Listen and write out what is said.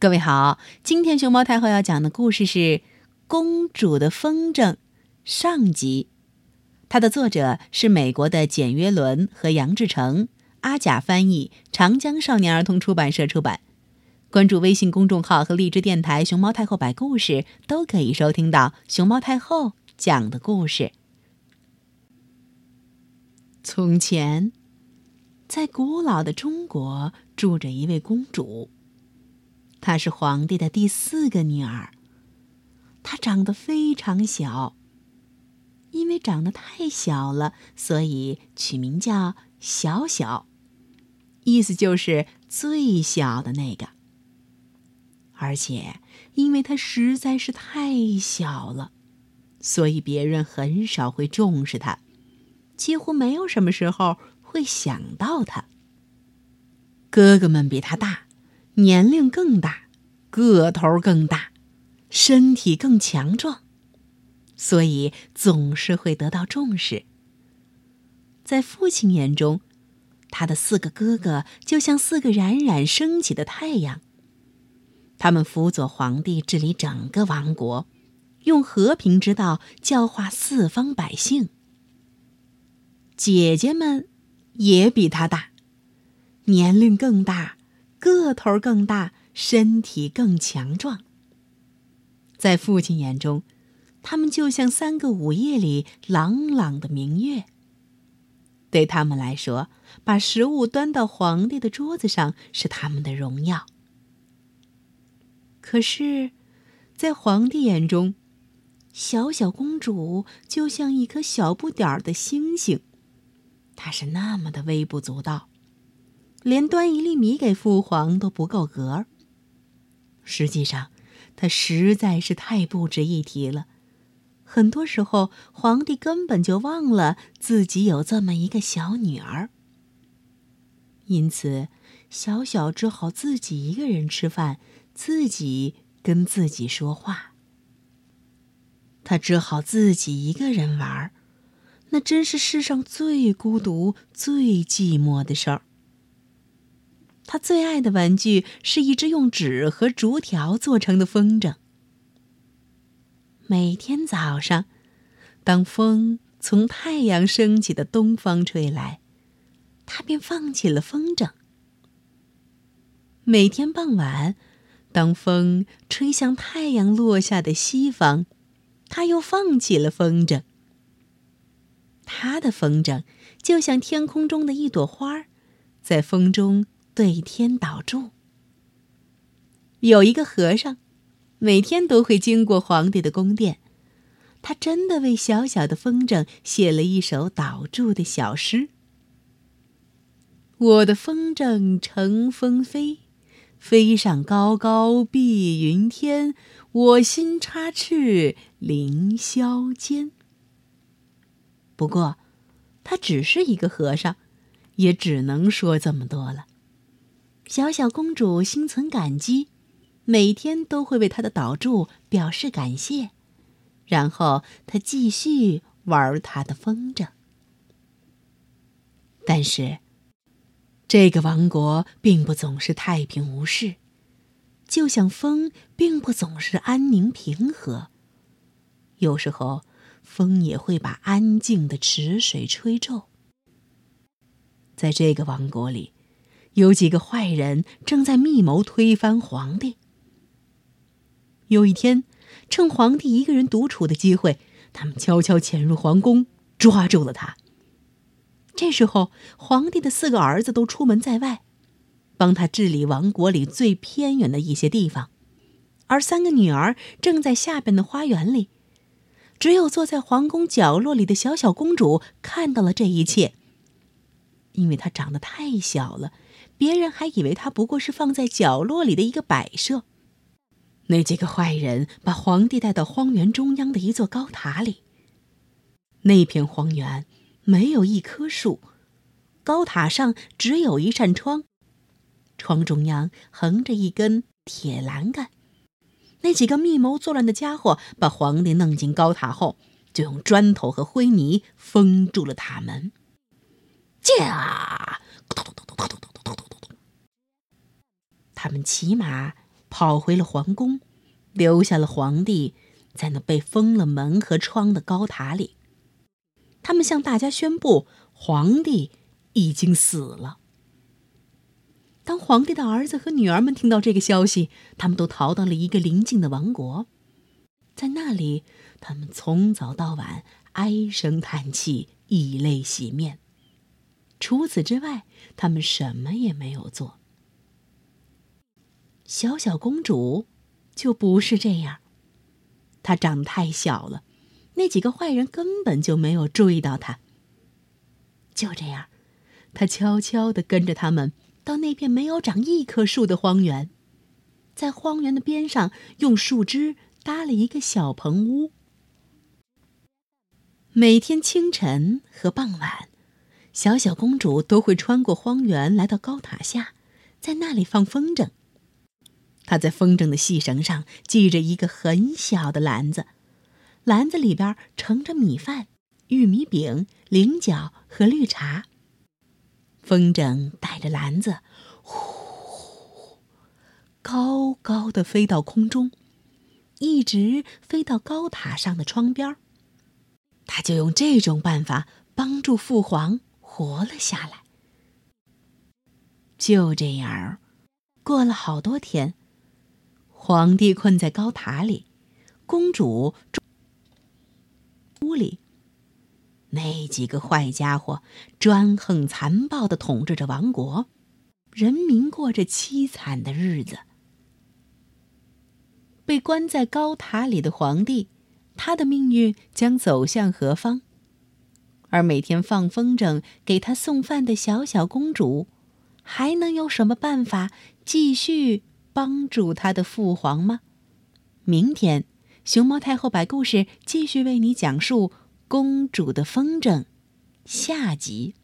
各位好，今天熊猫太后要讲的故事是《公主的风筝》上集。它的作者是美国的简约伦和杨志成，阿甲翻译，长江少年儿童出版社出版。关注微信公众号和荔枝电台“熊猫太后摆故事”，都可以收听到熊猫太后讲的故事。从前，在古老的中国住着一位公主。她是皇帝的第四个女儿。她长得非常小，因为长得太小了，所以取名叫“小小”，意思就是最小的那个。而且，因为她实在是太小了，所以别人很少会重视她，几乎没有什么时候会想到她。哥哥们比她大。年龄更大，个头更大，身体更强壮，所以总是会得到重视。在父亲眼中，他的四个哥哥就像四个冉冉升起的太阳。他们辅佐皇帝治理整个王国，用和平之道教化四方百姓。姐姐们也比他大，年龄更大。个头更大，身体更强壮。在父亲眼中，他们就像三个午夜里朗朗的明月。对他们来说，把食物端到皇帝的桌子上是他们的荣耀。可是，在皇帝眼中，小小公主就像一颗小不点儿的星星，她是那么的微不足道。连端一粒米给父皇都不够格。实际上，他实在是太不值一提了。很多时候，皇帝根本就忘了自己有这么一个小女儿。因此，小小只好自己一个人吃饭，自己跟自己说话。他只好自己一个人玩儿，那真是世上最孤独、最寂寞的事儿。他最爱的玩具是一只用纸和竹条做成的风筝。每天早上，当风从太阳升起的东方吹来，他便放起了风筝。每天傍晚，当风吹向太阳落下的西方，他又放起了风筝。他的风筝就像天空中的一朵花，在风中。对天祷祝。有一个和尚，每天都会经过皇帝的宫殿，他真的为小小的风筝写了一首祷祝的小诗：“我的风筝乘风飞，飞上高高碧云天，我心插翅凌霄间。”不过，他只是一个和尚，也只能说这么多了。小小公主心存感激，每天都会为他的祷祝表示感谢，然后她继续玩她的风筝。但是，这个王国并不总是太平无事，就像风并不总是安宁平和，有时候风也会把安静的池水吹皱。在这个王国里。有几个坏人正在密谋推翻皇帝。有一天，趁皇帝一个人独处的机会，他们悄悄潜入皇宫，抓住了他。这时候，皇帝的四个儿子都出门在外，帮他治理王国里最偏远的一些地方，而三个女儿正在下边的花园里。只有坐在皇宫角落里的小小公主看到了这一切，因为她长得太小了。别人还以为他不过是放在角落里的一个摆设。那几个坏人把皇帝带到荒原中央的一座高塔里。那片荒原没有一棵树，高塔上只有一扇窗，窗中央横着一根铁栏杆。那几个密谋作乱的家伙把皇帝弄进高塔后，就用砖头和灰泥封住了塔门。驾！他们骑马跑回了皇宫，留下了皇帝在那被封了门和窗的高塔里。他们向大家宣布，皇帝已经死了。当皇帝的儿子和女儿们听到这个消息，他们都逃到了一个邻近的王国，在那里，他们从早到晚唉声叹气，以泪洗面。除此之外，他们什么也没有做。小小公主就不是这样，她长得太小了，那几个坏人根本就没有注意到她。就这样，她悄悄地跟着他们。到那片没有长一棵树的荒原，在荒原的边上用树枝搭了一个小棚屋。每天清晨和傍晚，小小公主都会穿过荒原来到高塔下，在那里放风筝。他在风筝的细绳上系着一个很小的篮子，篮子里边盛着米饭、玉米饼、菱角和绿茶。风筝带着篮子，呼，高高的飞到空中，一直飞到高塔上的窗边他就用这种办法帮助父皇活了下来。就这样，过了好多天，皇帝困在高塔里，公主住屋里。那几个坏家伙专横残暴的统治着王国，人民过着凄惨的日子。被关在高塔里的皇帝，他的命运将走向何方？而每天放风筝给他送饭的小小公主，还能有什么办法继续帮助他的父皇吗？明天，熊猫太后摆故事继续为你讲述。公主的风筝，下集。